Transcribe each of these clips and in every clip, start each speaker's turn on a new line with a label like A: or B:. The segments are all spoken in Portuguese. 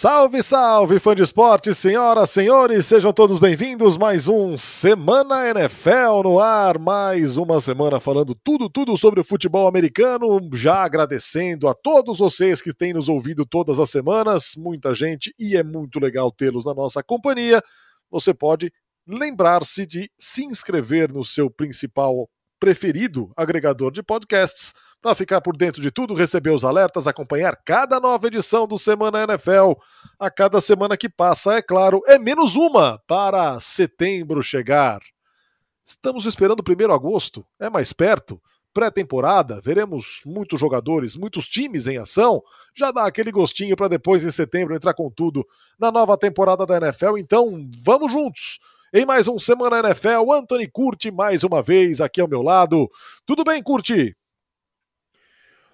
A: Salve, salve, fã de esporte, senhoras, senhores, sejam todos bem-vindos. Mais um Semana NFL no ar, mais uma semana falando tudo, tudo sobre o futebol americano. Já agradecendo a todos vocês que têm nos ouvido todas as semanas, muita gente, e é muito legal tê-los na nossa companhia. Você pode lembrar-se de se inscrever no seu principal preferido agregador de podcasts para ficar por dentro de tudo, receber os alertas, acompanhar cada nova edição do Semana NFL. A cada semana que passa, é claro, é menos uma para setembro chegar. Estamos esperando o primeiro agosto, é mais perto. Pré-temporada, veremos muitos jogadores, muitos times em ação. Já dá aquele gostinho para depois, em setembro, entrar com tudo na nova temporada da NFL. Então, vamos juntos! Em mais um Semana NFL, Anthony Curti mais uma vez aqui ao meu lado. Tudo bem, Curti?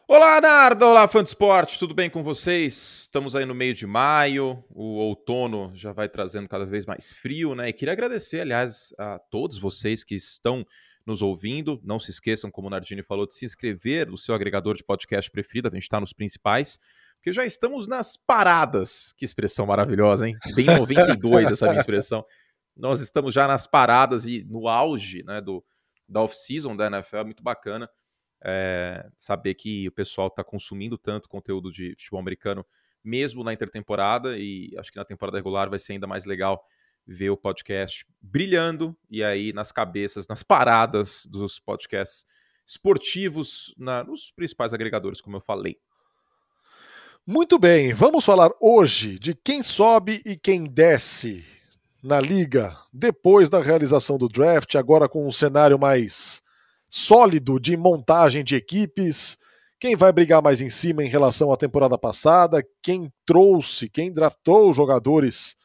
B: Olá, Narda! Olá, fã de esporte, tudo bem com vocês? Estamos aí no meio de maio, o outono já vai trazendo cada vez mais frio, né? E queria agradecer, aliás, a todos vocês que estão nos ouvindo. Não se esqueçam, como o Nardini falou, de se inscrever no seu agregador de podcast preferido, a gente está nos principais, porque já estamos nas paradas. Que expressão maravilhosa, hein? Bem 92 essa minha expressão. Nós estamos já nas paradas e no auge né, do, da off-season da NFL, é muito bacana é, saber que o pessoal está consumindo tanto conteúdo de futebol americano, mesmo na intertemporada, e acho que na temporada regular vai ser ainda mais legal ver o podcast brilhando e aí nas cabeças, nas paradas dos podcasts esportivos, na, nos principais agregadores, como eu falei.
A: Muito bem, vamos falar hoje de quem sobe e quem desce na liga depois da realização do draft, agora com um cenário mais sólido de montagem de equipes, quem vai brigar mais em cima em relação à temporada passada, quem trouxe, quem draftou jogadores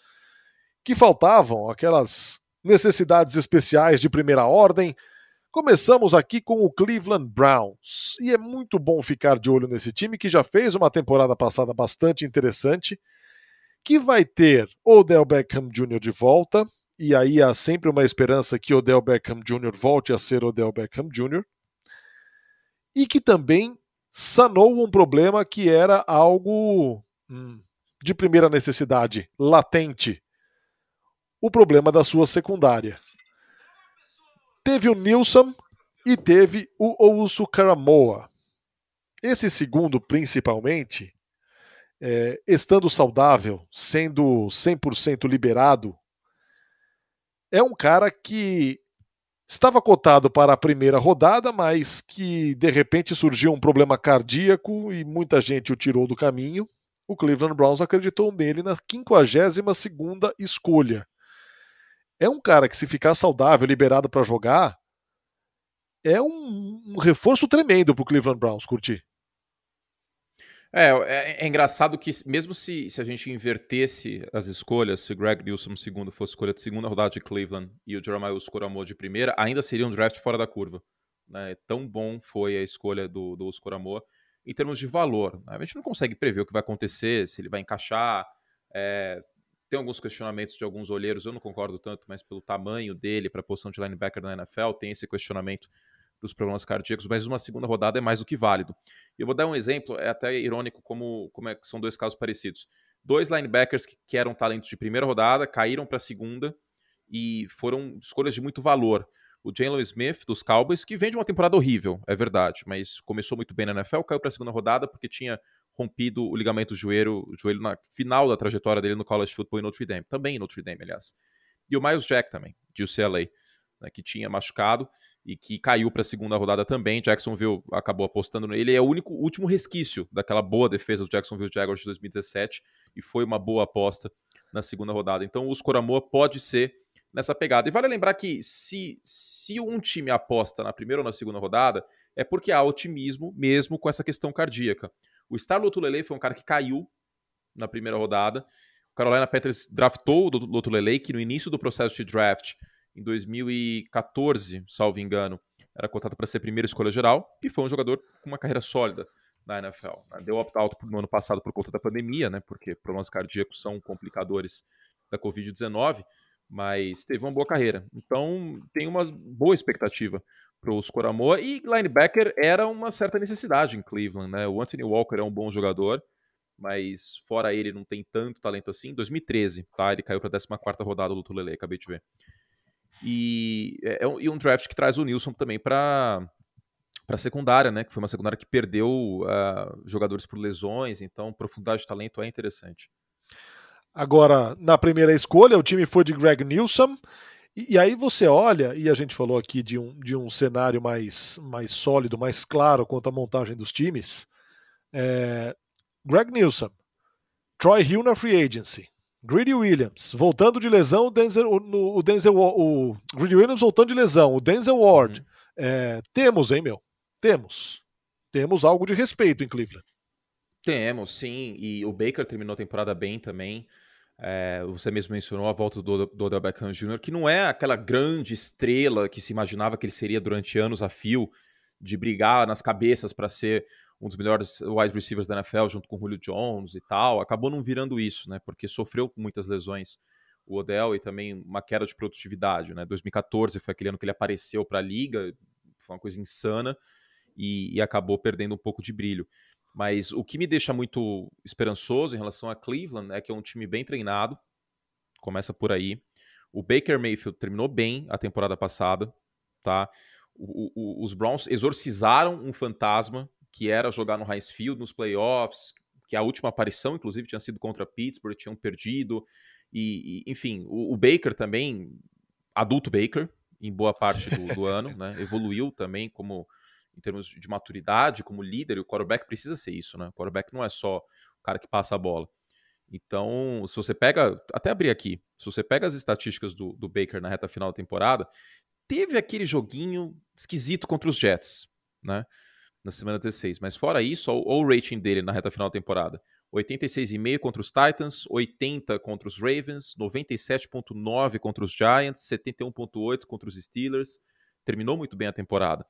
A: que faltavam, aquelas necessidades especiais de primeira ordem. Começamos aqui com o Cleveland Browns. E é muito bom ficar de olho nesse time que já fez uma temporada passada bastante interessante, que vai ter Odell Beckham Jr. de volta, e aí há sempre uma esperança que Odell Beckham Jr. volte a ser Odell Beckham Jr. E que também sanou um problema que era algo hum, de primeira necessidade, latente. O problema da sua secundária. Teve o Nilson e teve o Ousu Karamoa. Esse segundo, principalmente, é, estando saudável, sendo 100% liberado é um cara que estava cotado para a primeira rodada, mas que de repente surgiu um problema cardíaco e muita gente o tirou do caminho. O Cleveland Browns acreditou nele na 52ª escolha. É um cara que se ficar saudável, liberado para jogar, é um, um reforço tremendo para o Cleveland Browns, curtir.
B: É, é, é, engraçado que, mesmo se, se a gente invertesse as escolhas, se Greg Nilsson segundo fosse escolha de segunda rodada de Cleveland e o Jeremiah Oscoramor de primeira, ainda seria um draft fora da curva. Né? Tão bom foi a escolha do, do em termos de valor. Né? A gente não consegue prever o que vai acontecer, se ele vai encaixar. É, tem alguns questionamentos de alguns olheiros, eu não concordo tanto, mas pelo tamanho dele para a posição de linebacker na NFL, tem esse questionamento dos problemas cardíacos, mas uma segunda rodada é mais do que válido. Eu vou dar um exemplo, é até irônico como, como é, são dois casos parecidos. Dois linebackers que, que eram talentos de primeira rodada, caíram para a segunda e foram escolhas de muito valor. O Jalen Smith, dos Cowboys, que vem de uma temporada horrível, é verdade, mas começou muito bem na NFL, caiu para a segunda rodada porque tinha rompido o ligamento joelho, joelho na final da trajetória dele no college football em Notre Dame, também em Notre Dame, aliás. E o Miles Jack também, de UCLA, né, que tinha machucado e que caiu para a segunda rodada também. Jacksonville acabou apostando nele. Ele é o único último resquício daquela boa defesa do Jacksonville Jaguars de 2017 e foi uma boa aposta na segunda rodada. Então o Scoramoa pode ser nessa pegada. E vale lembrar que se, se um time aposta na primeira ou na segunda rodada, é porque há otimismo mesmo com essa questão cardíaca. O Star Lotulele foi um cara que caiu na primeira rodada. O Carolina Panthers draftou o Lotulele, que no início do processo de draft em 2014, salvo engano, era cotado para ser primeira escolha geral e foi um jogador com uma carreira sólida na NFL. Né? Deu opt-out no ano passado por conta da pandemia, né? porque problemas cardíacos são complicadores da Covid-19, mas teve uma boa carreira. Então tem uma boa expectativa para o Scoramoa e linebacker era uma certa necessidade em Cleveland. Né? O Anthony Walker é um bom jogador, mas fora ele não tem tanto talento assim. 2013, tá? Ele caiu para a 14 rodada do Tulele, acabei de ver. E é, é e um draft que traz o Nilson também para para secundária, né? Que foi uma secundária que perdeu uh, jogadores por lesões, então profundidade de talento é interessante.
A: Agora, na primeira escolha, o time foi de Greg Nilsson. E, aí você olha, e a gente falou aqui de um, de um cenário mais, mais sólido, mais claro quanto à montagem dos times. É, Greg Nilsson, Troy Hill na free agency, Greedy Williams voltando de lesão, o Denzel, o, o Denzel, o Greedy Williams voltando de lesão, o Denzel Ward. Uhum. É, temos, hein, meu? Temos. Temos algo de respeito em Cleveland.
B: Temos, sim. E o Baker terminou a temporada bem também. É, você mesmo mencionou a volta do, do Odell Beckham Jr., que não é aquela grande estrela que se imaginava que ele seria durante anos a fio, de brigar nas cabeças para ser um dos melhores wide receivers da NFL, junto com o Julio Jones e tal. Acabou não virando isso, né? Porque sofreu com muitas lesões o Odell e também uma queda de produtividade, né? 2014 foi aquele ano que ele apareceu para a liga, foi uma coisa insana e, e acabou perdendo um pouco de brilho. Mas o que me deixa muito esperançoso em relação a Cleveland é que é um time bem treinado. Começa por aí. O Baker Mayfield terminou bem a temporada passada, tá? O, o, os Browns exorcizaram um fantasma que era jogar no Heinz Field nos playoffs, que a última aparição, inclusive, tinha sido contra Pittsburgh, tinham perdido. E, e enfim, o, o, Baker também, adulto Baker, em boa parte do, do ano, né? Evoluiu também como em termos de maturidade como líder, e o quarterback precisa ser isso, né? O quarterback não é só o cara que passa a bola. Então, se você pega, até abrir aqui, se você pega as estatísticas do, do Baker na reta final da temporada, teve aquele joguinho esquisito contra os Jets, né? Na semana 16. Mas fora isso, olha o rating dele na reta final da temporada. 86,5 contra os Titans, 80 contra os Ravens, 97,9 contra os Giants, 71,8 contra os Steelers. Terminou muito bem a temporada.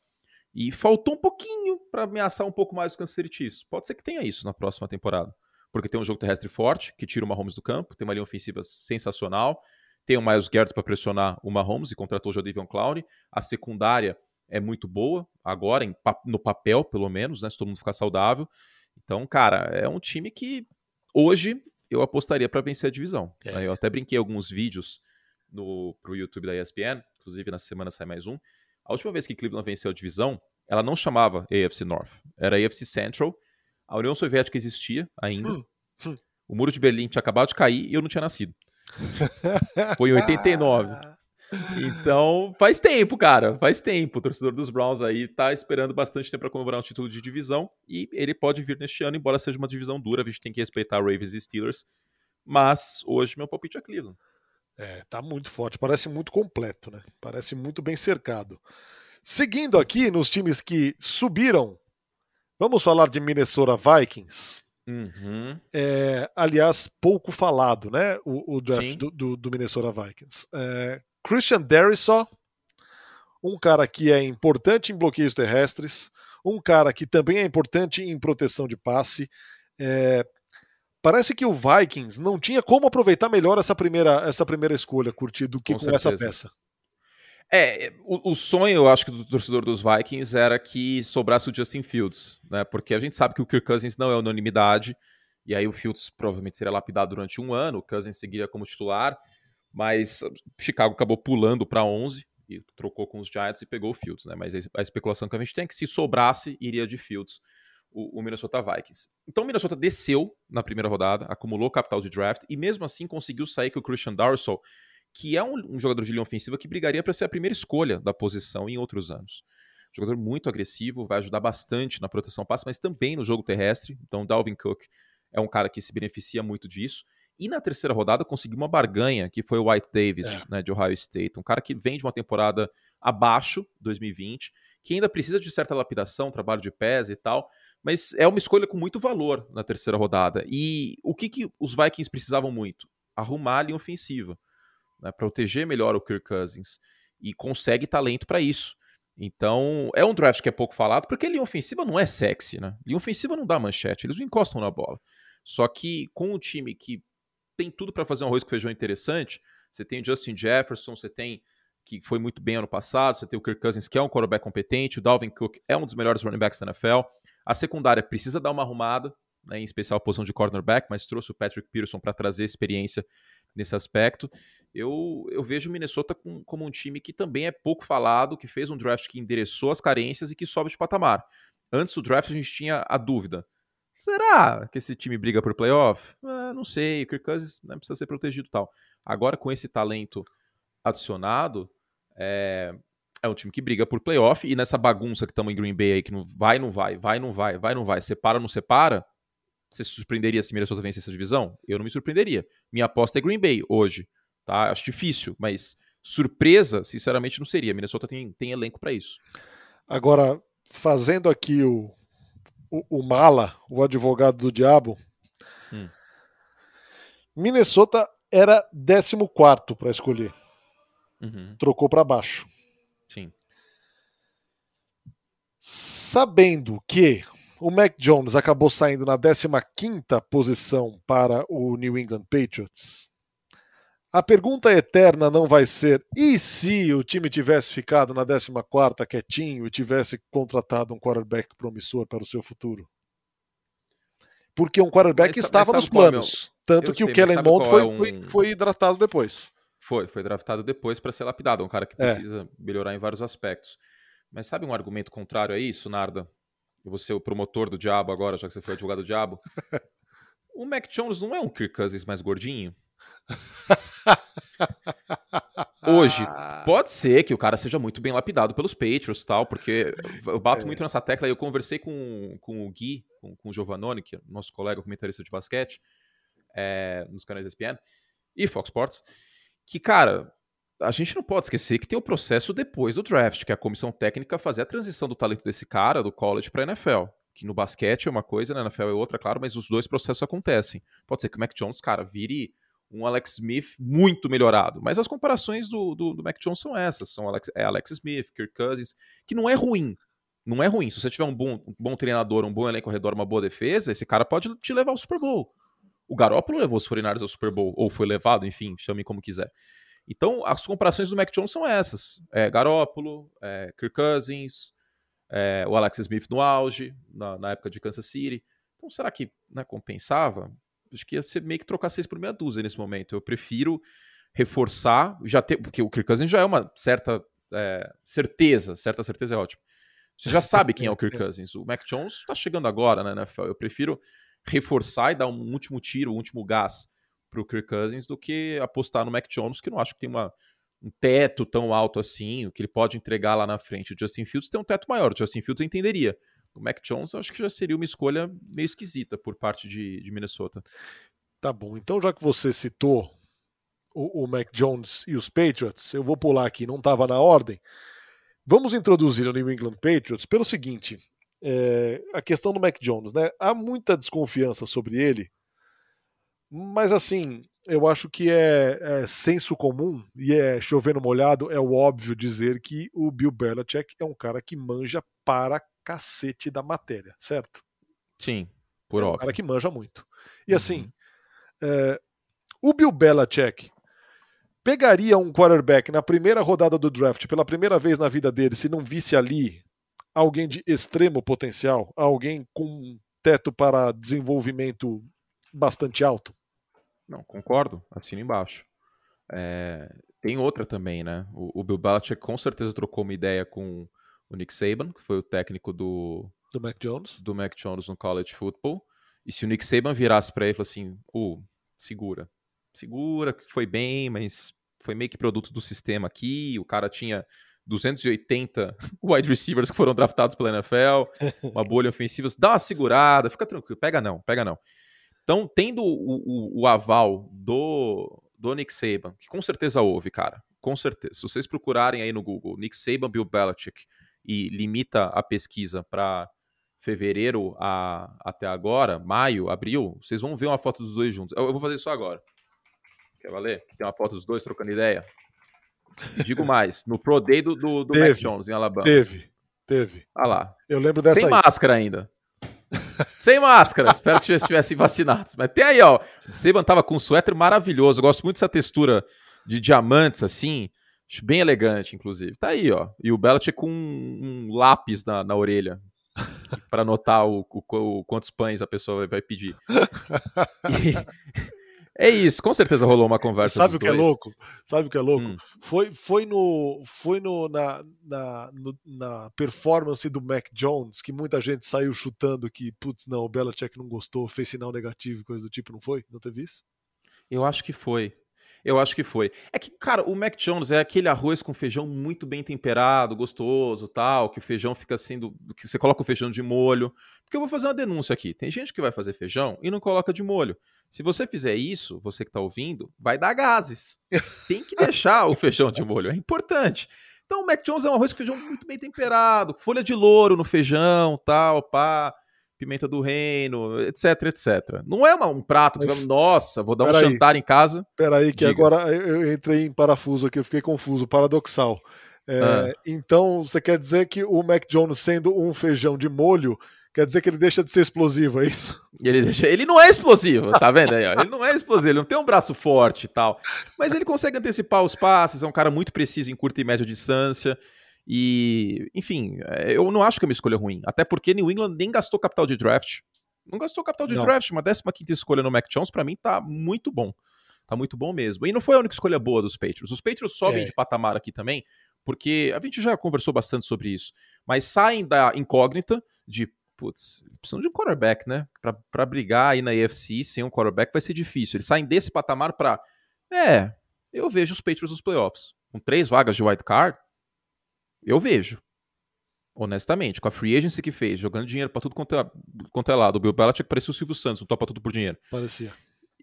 B: E faltou um pouquinho para ameaçar um pouco mais os Kansas City Chiefs. Pode ser que tenha isso na próxima temporada. Porque tem um jogo terrestre forte, que tira o Mahomes do campo, tem uma linha ofensiva sensacional, tem o Miles Garrett para pressionar o Mahomes e contratou o Jadavion Clowney. A secundária é muito boa, agora, em, no papel, pelo menos, né? Se todo mundo ficar saudável. Então, cara, é um time que hoje eu apostaria para vencer a divisão. É. Eu até brinquei alguns vídeos no, pro YouTube da ESPN, inclusive na semana sai mais um a última vez que Cleveland venceu a divisão, ela não chamava AFC North, era AFC Central. A União Soviética existia ainda. Hum, hum. O Muro de Berlim tinha acabado de cair e eu não tinha nascido. Foi em 89. Então, faz tempo, cara. Faz tempo. O torcedor dos Browns aí tá esperando bastante tempo para comemorar um título de divisão. E ele pode vir neste ano, embora seja uma divisão dura. A gente tem que respeitar Ravens e Steelers. Mas hoje meu palpite é Cleveland.
A: É, tá muito forte, parece muito completo, né? Parece muito bem cercado. Seguindo aqui nos times que subiram, vamos falar de Minnesota Vikings.
B: Uhum.
A: É, aliás, pouco falado, né? O, o draft do, do, do, Minnesota Vikings. É, Christian Darrisaw, um cara que é importante em bloqueios terrestres, um cara que também é importante em proteção de passe. É, Parece que o Vikings não tinha como aproveitar melhor essa primeira, essa primeira escolha, curtir, do que com, com essa peça.
B: É, o, o, sonho, eu acho que do torcedor dos Vikings era que sobrasse o Justin Fields, né? Porque a gente sabe que o Kirk Cousins não é unanimidade, e aí o Fields provavelmente seria lapidado durante um ano, o Cousins seguiria como titular, mas Chicago acabou pulando para 11 e trocou com os Giants e pegou o Fields, né? Mas a especulação que a gente tem é que se sobrasse, iria de Fields o, o, Minnesota Vikings. Então o Minnesota desceu na primeira rodada, acumulou capital de draft e mesmo assim conseguiu sair com o Christian Darsow, que é um, um jogador de linha ofensiva que brigaria para ser a primeira escolha da posição em outros anos. Jogador muito agressivo, vai ajudar bastante na proteção passe, mas também no jogo terrestre. Então Dalvin Cook é um cara que se beneficia muito disso. E na terceira rodada conseguiu uma barganha, que foi o White Davis, é. né, de Ohio State. Um cara que vem de uma temporada abaixo, 2020, que ainda precisa de certa lapidação, trabalho de pés e tal, mas é uma escolha com muito valor na terceira rodada. E o que, que os Vikings precisavam muito? Arrumar a linha ofensiva, né, proteger melhor o Kirk Cousins. E consegue talento para isso. Então, é um draft que é pouco falado, porque a linha ofensiva não é sexy, né? Linha ofensiva não dá manchete, eles não encostam na bola. Só que com um time que tem tudo para fazer um arroz com feijão interessante, você tem Justin Jefferson, você tem que foi muito bem ano passado, você tem o Kirk Cousins, que é um quarterback competente, o Dalvin Cook é um dos melhores running backs da NFL, a secundária precisa dar uma arrumada, né, em especial a posição de cornerback, mas trouxe o Patrick Peterson para trazer experiência nesse aspecto. Eu, eu vejo o Minnesota com, como um time que também é pouco falado, que fez um draft que endereçou as carências e que sobe de patamar. Antes do draft a gente tinha a dúvida. Será que esse time briga por playoff? Ah, não sei, o Kirk Cousins né, precisa ser protegido e tal. Agora, com esse talento adicionado, é, é um time que briga por playoff e nessa bagunça que estamos em Green Bay aí, que não vai, não vai, vai, não vai, vai, não vai, separa, não separa, você se surpreenderia se Minnesota vencer essa divisão? Eu não me surpreenderia. Minha aposta é Green Bay hoje, tá? Acho difícil, mas surpresa, sinceramente, não seria. Minnesota tem, tem elenco para isso.
A: Agora, fazendo aqui o, o, o, mala, o advogado do diabo, hum. Minnesota era 14 para escolher. Uhum. Trocou para baixo.
B: Sim.
A: Sabendo que o Mac Jones acabou saindo na 15 posição para o New England Patriots, a pergunta eterna não vai ser e se o time tivesse ficado na 14 quietinho e tivesse contratado um quarterback promissor para o seu futuro? Porque um quarterback mas, estava mas nos planos. Tanto que sei, o Kellen Mond foi, é um... foi, foi draftado depois.
B: Foi, foi draftado depois para ser lapidado. É um cara que é. precisa é. melhorar em vários aspectos. Mas sabe um argumento contrário a isso, Narda? Eu vou ser o promotor do diabo agora, já que você foi advogado do diabo. o Mac Jones não é um Kirk Cousins mais gordinho? Hoje, pode ser que o cara seja muito bem lapidado pelos Patriots tal, porque eu bato é. muito nessa tecla e eu conversei com, com o Gui, com, com o Giovanoni, que é nosso colega comentarista de basquete, é, nos canais ESPN e Fox Sports, que, cara, a gente não pode esquecer que tem o processo depois do draft, que é a comissão técnica fazer a transição do talento desse cara, do college, para NFL. Que no basquete é uma coisa, na NFL é outra, claro, mas os dois processos acontecem. Pode ser que o Mac Jones, cara, vire um Alex Smith muito melhorado. Mas as comparações do, do, do Mac Jones são essas: são Alex, é Alex Smith, Kirk Cousins, que não é ruim. Não é ruim. Se você tiver um bom, um bom treinador, um bom elenco ao redor, uma boa defesa, esse cara pode te levar ao Super Bowl. O Garoppolo levou os 49 ao Super Bowl, ou foi levado, enfim, chame como quiser. Então, as comparações do Mac Jones são essas. É, Garópolo, é, Kirk Cousins, é, o Alex Smith no auge, na, na, época de Kansas City. Então, será que né, compensava? Acho que ia ser meio que trocar seis por meia dúzia nesse momento. Eu prefiro reforçar, já ter, porque o Kirk Cousins já é uma certa é, certeza, certa certeza é ótimo. Você já sabe quem é o Kirk Cousins. O Mac Jones está chegando agora na NFL. Eu prefiro reforçar e dar um último tiro, um último gás para o Kirk Cousins do que apostar no Mac Jones, que não acho que tem uma, um teto tão alto assim, o que ele pode entregar lá na frente. O Justin Fields tem um teto maior, o Justin Fields eu entenderia. O Mac Jones acho que já seria uma escolha meio esquisita por parte de, de Minnesota.
A: Tá bom, então já que você citou o, o Mac Jones e os Patriots, eu vou pular aqui, não estava na ordem. Vamos introduzir o New England Patriots pelo seguinte: é, a questão do Mac Jones, né? Há muita desconfiança sobre ele mas assim, eu acho que é, é, senso comum e é chovendo molhado, é o óbvio dizer que o Bill Belichick é um cara que manja para cacete da matéria, certo?
B: Sim, por
A: é
B: óbvio.
A: um cara que manja muito. E assim, uhum. é, o Bill Belichick pegaria um quarterback na primeira rodada do draft pela primeira vez na vida dele se não visse ali alguém de extremo potencial, alguém com teto para desenvolvimento bastante alto?
B: Não, concordo, assino embaixo. É, tem outra também, né? O, o, Bill Belichick com certeza trocou uma ideia com o Nick Saban, que foi o técnico do
A: do Mac Jones,
B: do Mac Jones no college football. E se o Nick Saban virasse para ele e falasse assim, uh, segura, segura, que foi bem, mas foi meio que produto do sistema aqui. O cara tinha 280 wide receivers que foram draftados pela NFL, uma bolha ofensiva, dá uma segurada, fica tranquilo, pega não, pega não. Então, tendo o, o, o, aval do, do Nick Saban, que com certeza houve, cara, com certeza. Se vocês procurarem aí no Google Nick Saban, Bill Belichick e limita a pesquisa para fevereiro a, até agora, maio, abril, vocês vão ver uma foto dos dois juntos. Eu, eu vou fazer isso agora. Quer valer? Tem uma foto dos dois trocando ideia. E digo mais, no Pro Day do, do, do Mac Jones em Alabama.
A: Teve, teve.
B: Ah lá.
A: Eu lembro dessa
B: Sem
A: aí.
B: máscara ainda. Sem máscara. Espero que estivessem vacinados. Mas tem aí, ó. O Seban tava com um suéter maravilhoso. Eu gosto muito dessa textura de diamantes, assim. Acho bem elegante, inclusive. Tá aí, ó. E o Belichick com um, um lápis na, na orelha. para anotar o, o, o, quantos pães a pessoa vai pedir. E, é isso, com certeza rolou uma conversa.
A: Sabe o que é dois. é louco? Sabe o que é louco? Hum. Foi, foi, no, foi no, na, na, no, na performance do Mac Jones que muita gente saiu chutando que, putz, não, o Belichick não gostou, fez sinal negativo e coisa do tipo, não foi? Não teve isso?
B: Eu acho que foi. Eu acho que foi. É que, cara, o Mac Jones é aquele arroz com feijão muito bem temperado, gostoso, tal, que o feijão fica assim, do, que você coloca o feijão de molho. Porque eu vou fazer uma denúncia aqui. Tem gente que vai fazer feijão e não coloca de molho. Se você fizer isso, você que está ouvindo, vai dar gases. Tem que deixar o feijão de molho, é importante. Então o Mac Jones é um arroz com feijão muito bem temperado, folha de louro no feijão, tal, pá pimenta do reino, etc, etc. Não é uma, um prato que Mas, nossa, vou dar um jantar em casa.
A: Peraí, que Diga. agora eu entrei em parafuso aqui, eu fiquei confuso, paradoxal. É, ah. Então, você quer dizer que o Mac Jones sendo um feijão de molho, quer dizer que ele deixa de ser explosivo, é isso?
B: Ele, deixa, ele não é explosivo, tá vendo aí? Ele não é explosivo, ele não tem um braço forte e tal. Mas ele consegue antecipar os passes, é um cara muito preciso em curta e média distância. E, enfim, é, eu não acho que é uma escolha ruim. Até porque New England nem gastou capital de draft. Não gastou capital de não. draft. Uma 15 escolha no Mac Jones, para mim, tá muito bom. Tá muito bom mesmo. E não foi a única escolha boa dos Patriots. Os Patriots sobem é. de patamar aqui também, porque a gente já conversou bastante sobre isso. Mas saem da incógnita de, putz, precisam de um quarterback, né? Pra, pra brigar aí na AFC sem um quarterback vai ser difícil. Eles saem desse patamar pra. É, eu vejo os Patriots nos playoffs. Com três vagas de wild card, eu vejo. Honestamente, com a free agency que fez, jogando dinheiro para tudo quanto é, quanto é lado. O Bill Belichick parecia o Silvio Santos, não topa tudo por dinheiro.
A: Parecia.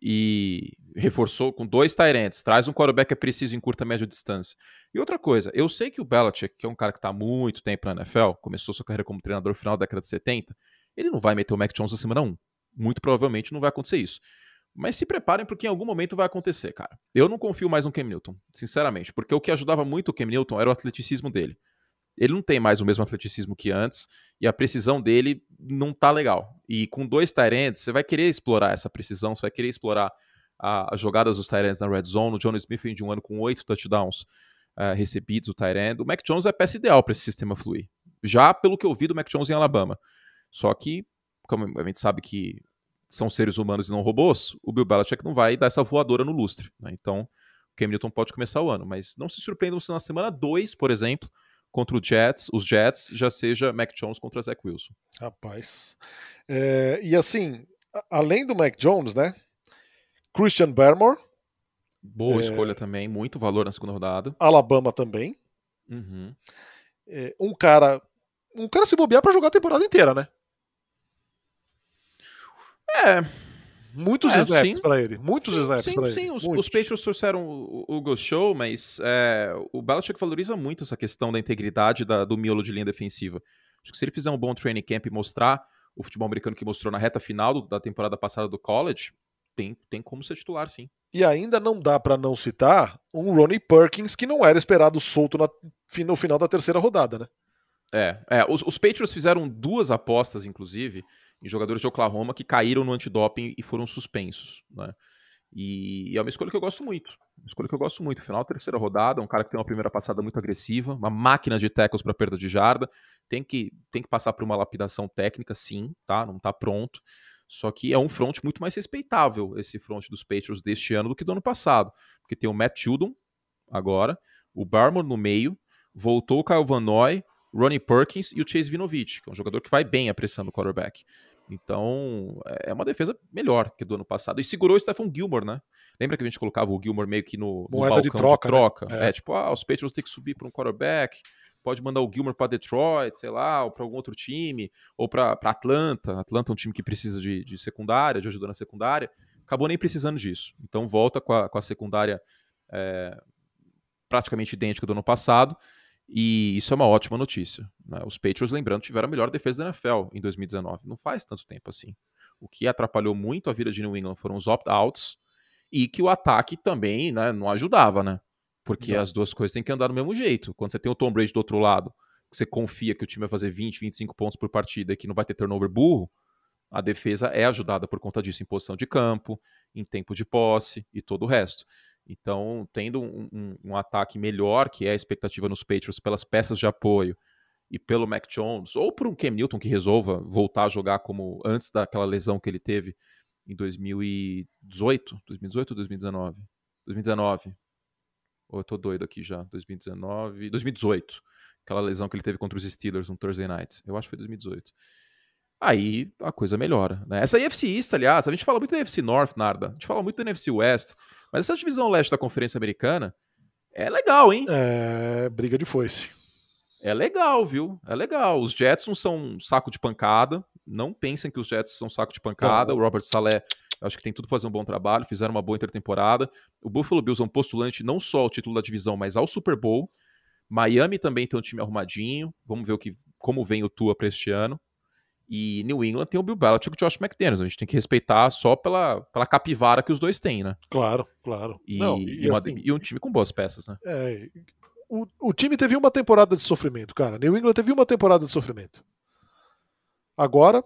B: E reforçou com dois Tyrants, traz um quarterback que é preciso em curta média distância. E outra coisa, eu sei que o Belichick, que é um cara que está há muito tempo na NFL, começou sua carreira como treinador no final da década de 70, ele não vai meter o Mac Jones na semana 1. Muito provavelmente não vai acontecer isso. Mas se preparem porque em algum momento vai acontecer, cara. Eu não confio mais no Cam Newton, sinceramente, porque o que ajudava muito o Cam Newton era o atleticismo dele. Ele não tem mais o mesmo atleticismo que antes e a precisão dele não tá legal. E com dois Tyrants, você vai querer explorar essa precisão, você vai querer explorar as jogadas dos Tyrants na red zone. O John Smith vem de um ano com oito touchdowns uh, recebidos, o Tyrant. O Mac Jones é a peça ideal para esse sistema fluir. Já pelo que eu vi do Mac Jones em Alabama. Só que, como a gente sabe que são seres humanos e não robôs, o Bill Belichick não vai dar essa voadora no lustre. Né? Então, o Cam Newton pode começar o ano, mas não se surpreendam se na semana 2, por exemplo, contra o Jets, os Jets, já seja Mac Jones contra Zach Wilson.
A: Rapaz. É, e assim, além do Mac Jones, né? Christian Barmore.
B: Boa é, escolha também, muito valor na segunda rodada.
A: Alabama também.
B: Uhum.
A: É, um cara. Um cara se bobear para jogar a temporada inteira, né?
B: É.
A: Muitos é, snaps para ele. Muitos sim, snaps para ele.
B: Sim, os, os Patriots trouxeram o, o Ghost Show, mas é, o Belichick valoriza muito essa questão da integridade da, do miolo de linha defensiva. Acho que se ele fizer um bom training camp e mostrar o futebol americano que mostrou na reta final da temporada passada do college, tem, tem como ser titular, sim.
A: E ainda não dá para não citar um Ronnie Perkins que não era esperado solto na, no final da terceira rodada, né?
B: É, é os, os Patriots fizeram duas apostas, inclusive, em jogadores de Oklahoma que caíram no antidoping e foram suspensos. Né? E, e, é uma escolha que eu gosto muito. Uma escolha que eu gosto muito. Final terceira rodada, um cara que tem uma primeira passada muito agressiva, uma máquina de tackles para perda de jarda. Tem que, tem que passar por uma lapidação técnica, sim, tá? Não tá pronto. Só que é um front muito mais respeitável, esse front dos Patriots deste ano do que do ano passado. Porque tem o Matt Judon agora, o Barmore no meio, voltou o Kyle Van Noy, Ronnie Perkins e o Chase Vinovich, que é um jogador que vai bem apressando o quarterback. Então, é uma defesa melhor que do ano passado. E segurou o Stephen Gilmore, né? Lembra que a gente colocava o Gilmore meio que no, no
A: Moeda de troca.
B: De troca? Né? É. é. tipo, ah, os Patriots têm que subir para um quarterback, pode mandar o Gilmore para Detroit, sei lá, ou para algum outro time, ou para Atlanta. Atlanta é um time que precisa de, de, secundária, de ajuda na secundária. Acabou nem precisando disso. Então, volta com a, com a secundária é, praticamente idêntica do ano passado. E isso é uma ótima notícia. Né? Os Patriots, lembrando, tiveram a melhor defesa da NFL em 2019. Não faz tanto tempo assim. O que atrapalhou muito a vida de New England foram os opt-outs e que o ataque também né, não ajudava, né? Porque não. as duas coisas têm que andar do mesmo jeito. Quando você tem o Tom Brady do outro lado, que você confia que o time vai fazer 20, 25 pontos por partida e que não vai ter turnover burro, a defesa é ajudada por conta disso em posição de campo, em tempo de posse e todo o resto. Então, tendo um, um, um, ataque melhor, que é a expectativa nos Patriots pelas peças de apoio, e pelo Mac Jones, ou por um Cam Newton que resolva voltar a jogar como antes daquela lesão que ele teve em 2018, 2018 ou 2019? 2019. Ou eu tô doido aqui já, 2019, 2018. Aquela lesão que ele teve contra os Steelers no Thursday Night. Eu acho que foi 2018. Aí a coisa melhora. Né? Essa NFC East, aliás, a gente fala muito da NFC North, Narda. A gente fala muito da NFC West. Mas essa divisão leste da Conferência Americana é legal, hein?
A: É, briga de foice.
B: É legal, viu? É legal. Os Jets não são um saco de pancada. Não pensem que os Jets são um saco de pancada. Não. O Robert Saleh, acho que tem tudo para fazer um bom trabalho. Fizeram uma boa intertemporada. O Buffalo Bills é um postulante não só ao título da divisão, mas ao Super Bowl. Miami também tem um time arrumadinho. Vamos ver o que, como vem o Tua para este ano. E New England tem o Bill Belichick e o Josh McDaniels. A gente tem que respeitar só pela, pela capivara que os dois têm, né?
A: Claro, claro.
B: E, Não, e, e, uma, assim, e um time com boas peças, né?
A: É, o, o time teve uma temporada de sofrimento, cara. New England teve uma temporada de sofrimento. Agora,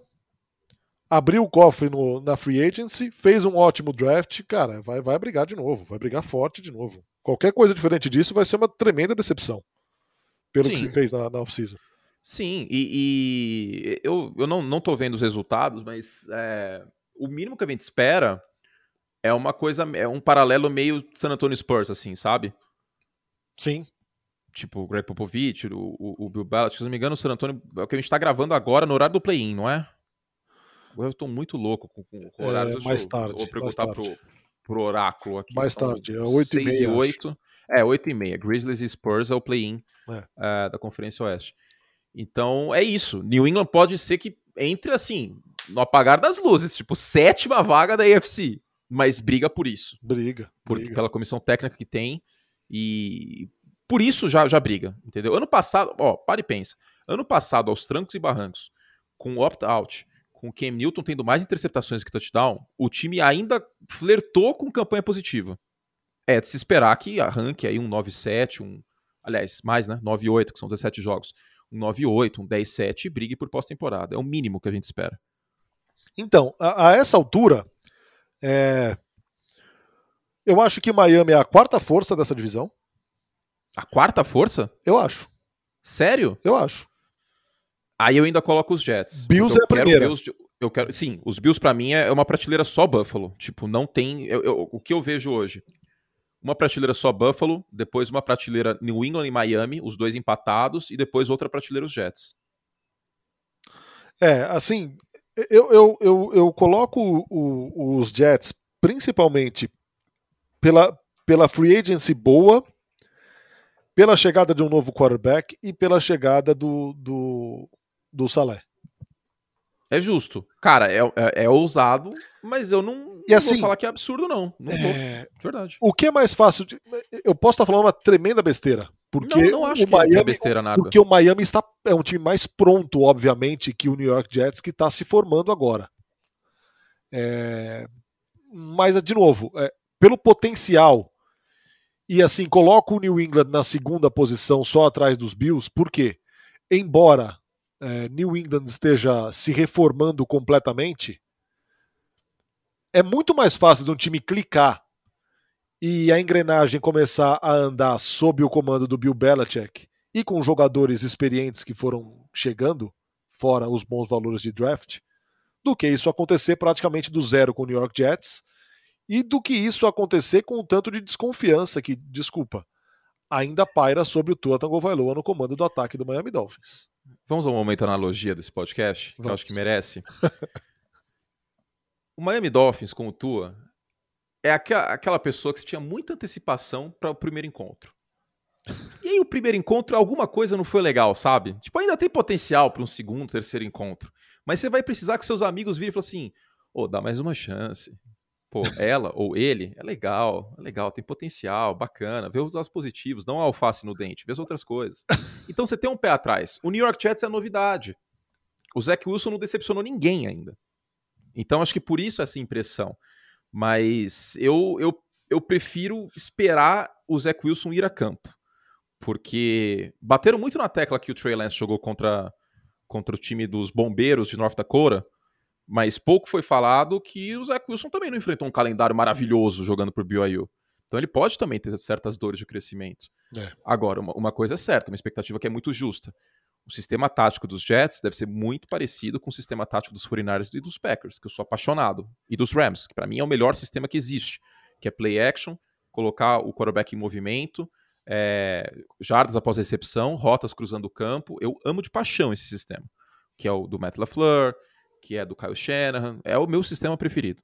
A: abriu o cofre no, na free agency, fez um ótimo draft, cara, vai, vai brigar de novo, vai brigar forte de novo. Qualquer coisa diferente disso vai ser uma tremenda decepção pelo Sim. que se fez na, na off-season.
B: Sim, e, e, eu, eu não, não tô vendo os resultados, mas é, o mínimo que a gente espera é uma coisa, é um paralelo meio San Antonio Spurs, assim, sabe?
A: Sim.
B: Tipo, o Greg Popovich, o, o, o Bill Belichick, se não me engano, o San Antonio é o que a gente tá gravando agora no horário do play-in, não é? Eu tô muito louco com, com, com horários.
A: É, mais tarde.
B: Vou
A: perguntar
B: pro, pro oráculo aqui.
A: Mais tarde, é 8 e meia.
B: 8. É, 8 e meia. Grizzlies e Spurs é o play-in é. uh, da Conferência Oeste. Então é isso. New England pode ser que entre assim, no apagar das luzes, tipo, sétima vaga da AFC, mas briga por isso.
A: Briga.
B: Porque
A: briga.
B: pela comissão técnica que tem e por isso já já briga, entendeu? Ano passado, ó, para e pensa. Ano passado aos trancos e barrancos, com o opt-out, com o Cam Newton tendo mais interceptações que touchdown, o time ainda flertou com campanha positiva. É de se esperar que arranque aí um 9-7, um aliás, mais, né? 9-8, que são 17 jogos um 9-8, um 10-7 e brigue por pós-temporada. É o mínimo que a gente espera.
A: Então, a, a essa altura, é... eu acho que Miami é a quarta força dessa divisão.
B: A quarta força?
A: Eu acho.
B: Sério?
A: Eu acho.
B: Aí eu ainda coloco os Jets.
A: Bills é a primeira.
B: Bills, eu quero, sim, os Bills para mim é uma prateleira só Buffalo. Tipo, não tem. Eu, eu, o que eu vejo hoje? Uma prateleira só Buffalo, depois uma prateleira New England e Miami, os dois empatados, e depois outra prateleira os Jets.
A: É, assim, eu, eu, eu, eu coloco o, os Jets principalmente pela, pela free agency boa, pela chegada de um novo quarterback e pela chegada do, do, do Salé.
B: É justo. Cara, é, é, é ousado, mas eu não,
A: e assim,
B: vou falar que é absurdo, não. Não é... vou. Verdade.
A: O que é mais fácil. De... Eu posso estar falando uma tremenda besteira. Porque
B: não, não acho
A: o Miami,
B: é besteira nada.
A: Porque o Miami está, é um time mais pronto, obviamente, que o New York Jets, que está se formando agora. É... Mas, de novo, é, pelo potencial. E assim, coloco o New England na segunda posição, só atrás dos Bills, por quê? Embora é, New England esteja se reformando completamente, é muito mais fácil de um time clicar e a engrenagem começar a andar sob o comando do Bill Belichick e com jogadores experientes que foram chegando, fora os bons valores de draft, do que isso acontecer praticamente do zero com o New York Jets e do que isso acontecer com o tanto de desconfiança que, desculpa, ainda paira sobre o Tua Tagovailoa no comando do ataque do Miami Dolphins.
B: Vamos a um momento analogia desse podcast, que eu acho que merece. o Miami Dolphins com o Tua é aquela, aquela pessoa que tinha muita antecipação para o primeiro encontro. E aí o primeiro encontro, alguma coisa não foi legal, sabe? Tipo, ainda tem potencial para um segundo, terceiro encontro. Mas você vai precisar que seus amigos virem e falem assim, ô, oh, dá mais uma chance. Pô, ela ou ele é legal, é legal, tem potencial, bacana, vê os lados positivos, não a alface no dente, vê as outras coisas. Então você tem um pé atrás. O New York Jets é a novidade. O Zach Wilson não decepcionou ninguém ainda. Então acho que por isso essa impressão. Mas eu, eu, eu prefiro esperar o Zach Wilson ir a campo. Porque bateram muito na tecla que o Trey Lance jogou contra, contra o time dos bombeiros de North Dakota. Mas pouco foi falado que o Zach Wilson também não enfrentou um calendário maravilhoso jogando por BYU. Então ele pode também ter certas dores de crescimento. É. Agora, uma, uma, coisa é certa, uma expectativa que é muito justa. O sistema tático dos Jets deve ser muito parecido com o sistema tático dos 49ers e dos Packers, que eu sou apaixonado, e dos Rams, que para mim é o melhor sistema que existe, que é play action, colocar o quarterback em movimento, é, jardas após recepção, rotas cruzando o campo. Eu amo de paixão esse sistema, que é o do Matt LaFleur, que é do Kyle Shanahan, é o meu sistema preferido.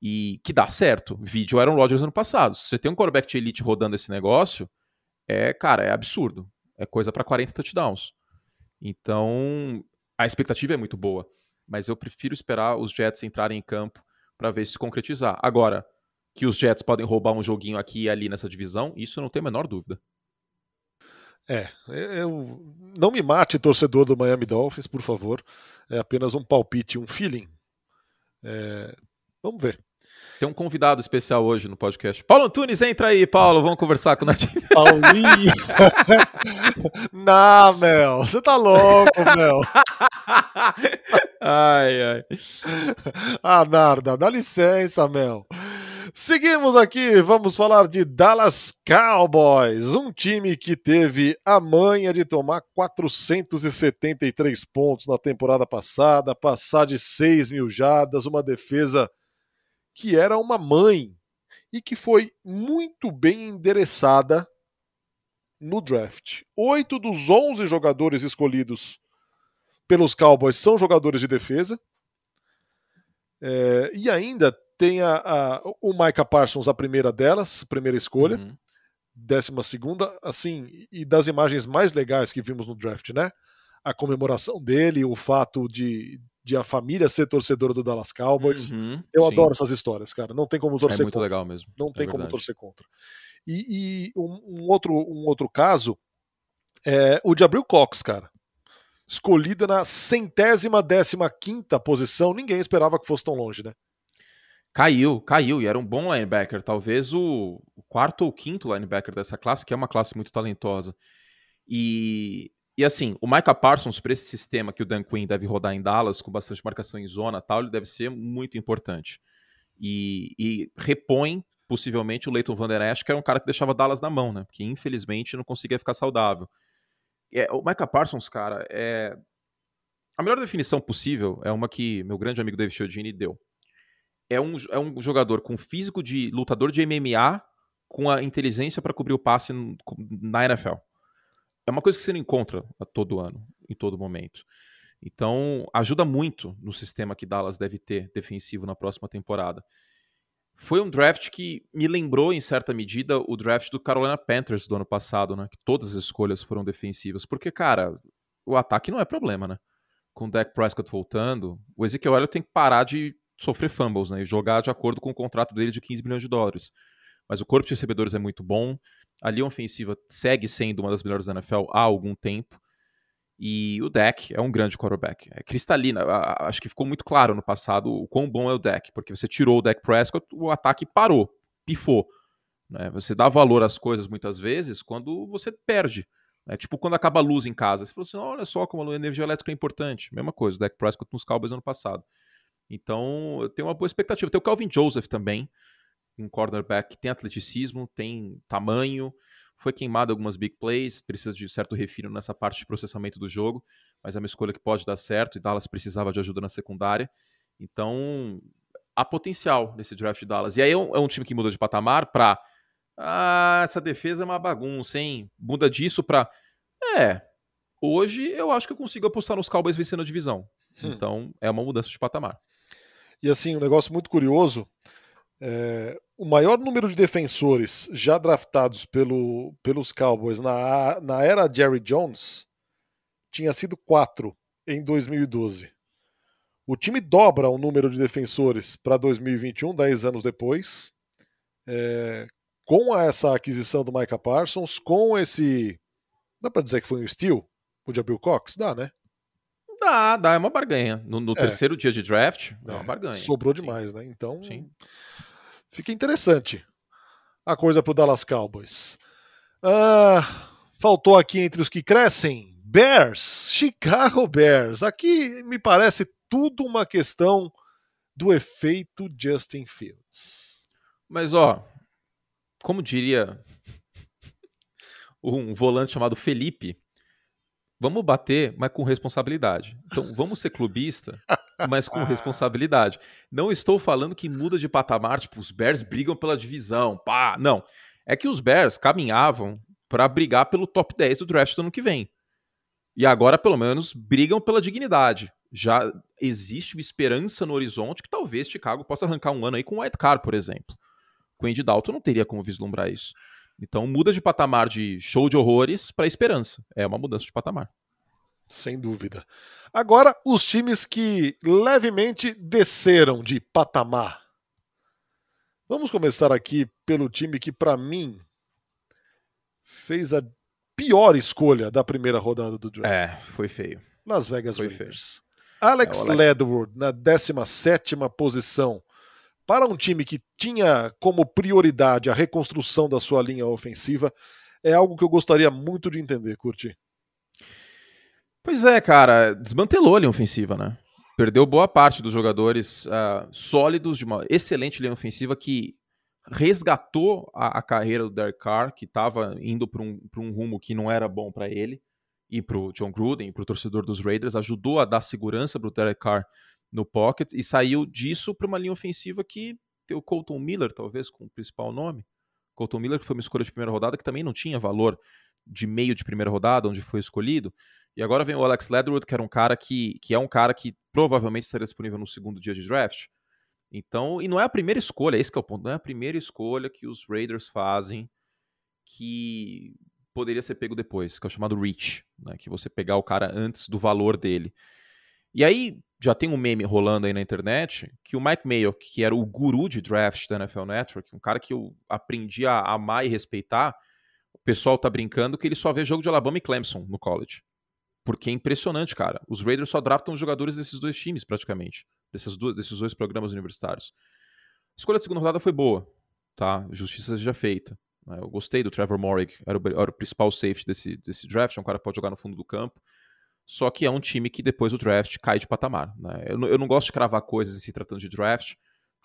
B: E que dá certo. Vídeo Aaron Rodgers ano passado. Se você tem um quarterback de elite rodando esse negócio, é, cara, é absurdo. É coisa para 40 touchdowns. Então, a expectativa é muito boa, mas eu prefiro esperar os Jets entrarem em campo para ver se concretizar. Agora, que os Jets podem roubar um joguinho aqui e ali nessa divisão, isso eu não tenho a menor dúvida.
A: É, eu não me mate, torcedor do Miami Dolphins, por favor. É apenas um palpite, um feeling. É, vamos ver.
B: Tem um convidado especial hoje no podcast. Paulo Antunes, entra aí, Paulo. Vamos conversar com o Natinho.
A: Paulinho. Não, Mel. Você tá louco, Mel.
B: ai, ai.
A: Ah, Narda, dá licença, Mel. Seguimos aqui, vamos falar de Dallas Cowboys, um time que teve a manha de tomar 473 pontos na temporada passada, passar de 6 mil jardas, uma defesa que era uma mãe e que foi muito bem endereçada no draft. Oito dos onze jogadores escolhidos pelos Cowboys são jogadores de defesa. É, e ainda tem a, a, o Micah Parsons, a primeira delas, primeira escolha. Uhum. Décima segunda, assim, e das imagens mais legais que vimos no draft, né? A comemoração dele, o fato de, de a família ser torcedora do Dallas Cowboys. Uhum, eu sim. adoro essas histórias, cara. Não tem como torcer
B: É muito
A: contra.
B: legal mesmo.
A: Não é tem como torcer contra. E, e um, um, outro, um outro caso é o de Abril Cox, cara. Escolhida na centésima décima quinta posição. Ninguém esperava que fosse tão longe, né?
B: Caiu, caiu, e era um bom linebacker. Talvez o quarto ou quinto linebacker dessa classe, que é uma classe muito talentosa. E e assim, o Micah Parsons, para esse sistema que o Dan Quinn deve rodar em Dallas, com bastante marcação em zona tal, ele deve ser muito importante. E, e repõe, possivelmente, o Leighton Van Der Esch, que era um cara que deixava Dallas na mão, né? Que infelizmente não conseguia ficar saudável. É, o Micah Parsons, cara, é. A melhor definição possível é uma que meu grande amigo David Chiodini deu. É um, é um jogador com físico de lutador de MMA com a inteligência para cobrir o passe na NFL é uma coisa que você não encontra a todo ano, em todo momento. Então, ajuda muito no sistema que Dallas deve ter defensivo na próxima temporada. Foi um draft que me lembrou, em certa medida, o draft do Carolina Panthers do ano passado, né? Que todas as escolhas foram defensivas. Porque, cara, o ataque não é problema, né? Com o Dak Prescott voltando, o Ezekiel Elliott tem que parar de sofrer fumbles, né? E jogar de acordo com o contrato dele de 15 milhões de dólares. Mas o corpo de recebedores é muito bom. A linha ofensiva segue sendo uma das melhores da NFL há algum tempo. E o deck é um grande quarterback. É cristalina. Acho que ficou muito claro no passado o quão bom é o deck, porque você tirou o deck Prescott, o ataque parou, pifou. Né? Você dá valor às coisas muitas vezes quando você perde. É tipo quando acaba a luz em casa. Você falou assim: olha só como a energia elétrica é importante. Mesma coisa, o deck Prescott nos Cowboys ano passado. Então, eu tenho uma boa expectativa. Tem o Calvin Joseph também, um cornerback que tem atleticismo, tem tamanho, foi queimado algumas big plays, precisa de certo refino nessa parte de processamento do jogo, mas é uma escolha que pode dar certo e Dallas precisava de ajuda na secundária. Então, há potencial nesse draft de Dallas. E aí é um, é um time que muda de patamar para ah, essa defesa é uma bagunça, hein? Muda disso para é, hoje eu acho que eu consigo apostar nos Cowboys vencendo a divisão. Hum. Então, é uma mudança de patamar.
A: E assim, um negócio muito curioso é, o maior número de defensores já draftados pelo, pelos Cowboys na, na era Jerry Jones tinha sido quatro em 2012. O time dobra o número de defensores para 2021, 10 anos depois, é, com essa aquisição do Micah Parsons, com esse. Dá para dizer que foi um steal? O Jabril Cox? Dá, né?
B: Dá, dá, é uma barganha. No, no é. terceiro dia de draft, é, uma barganha.
A: Sobrou demais, Sim. né? Então. Sim fica interessante a coisa para o Dallas Cowboys. Ah, faltou aqui entre os que crescem Bears, Chicago Bears. Aqui me parece tudo uma questão do efeito Justin Fields.
B: Mas ó, como diria um volante chamado Felipe, Vamos bater, mas com responsabilidade. Então, vamos ser clubista, mas com responsabilidade. Não estou falando que muda de patamar, tipo, os Bears brigam pela divisão, pá. Não. É que os Bears caminhavam para brigar pelo top 10 do draft do ano que vem. E agora, pelo menos, brigam pela dignidade. Já existe uma esperança no horizonte que talvez Chicago possa arrancar um ano aí com o White Card, por exemplo. Com o Andy Dalton não teria como vislumbrar isso. Então muda de patamar de show de horrores para esperança. É uma mudança de patamar.
A: Sem dúvida. Agora, os times que levemente desceram de patamar. Vamos começar aqui pelo time que, para mim, fez a pior escolha da primeira rodada do draft.
B: É, foi feio.
A: Las Vegas foi Raiders. Feio. Alex, é, Alex Ledward na 17 posição. Para um time que tinha como prioridade a reconstrução da sua linha ofensiva, é algo que eu gostaria muito de entender, Curti.
B: Pois é, cara, desmantelou a linha ofensiva, né? Perdeu boa parte dos jogadores uh, sólidos de uma excelente linha ofensiva que resgatou a, a carreira do Derek Carr, que estava indo para um, um rumo que não era bom para ele, e para o John Gruden, e para o torcedor dos Raiders, ajudou a dar segurança para o Derek Carr no pocket e saiu disso para uma linha ofensiva que tem o Colton Miller, talvez, com o principal nome. Colton Miller, que foi uma escolha de primeira rodada, que também não tinha valor de meio de primeira rodada, onde foi escolhido. E agora vem o Alex Leatherwood, que era um cara que, que é um cara que provavelmente estaria disponível no segundo dia de draft. Então, e não é a primeira escolha, esse é o ponto, não é a primeira escolha que os Raiders fazem que poderia ser pego depois, que é o chamado reach, né, que você pegar o cara antes do valor dele. E aí já tem um meme rolando aí na internet que o Mike Mayo, que era o guru de draft da NFL Network, um cara que eu aprendi a amar e respeitar, o pessoal tá brincando que ele só vê jogo de Alabama e Clemson no college. Porque é impressionante, cara. Os Raiders só draftam jogadores desses dois times, praticamente desses dois programas universitários. A escolha da segunda rodada foi boa, tá? Justiça seja feita. Né? Eu gostei do Trevor Morrig, era o, era o principal safety desse, desse draft, é um cara que pode jogar no fundo do campo. Só que é um time que depois do draft cai de patamar. Né? Eu, eu não gosto de cravar coisas se tratando de draft,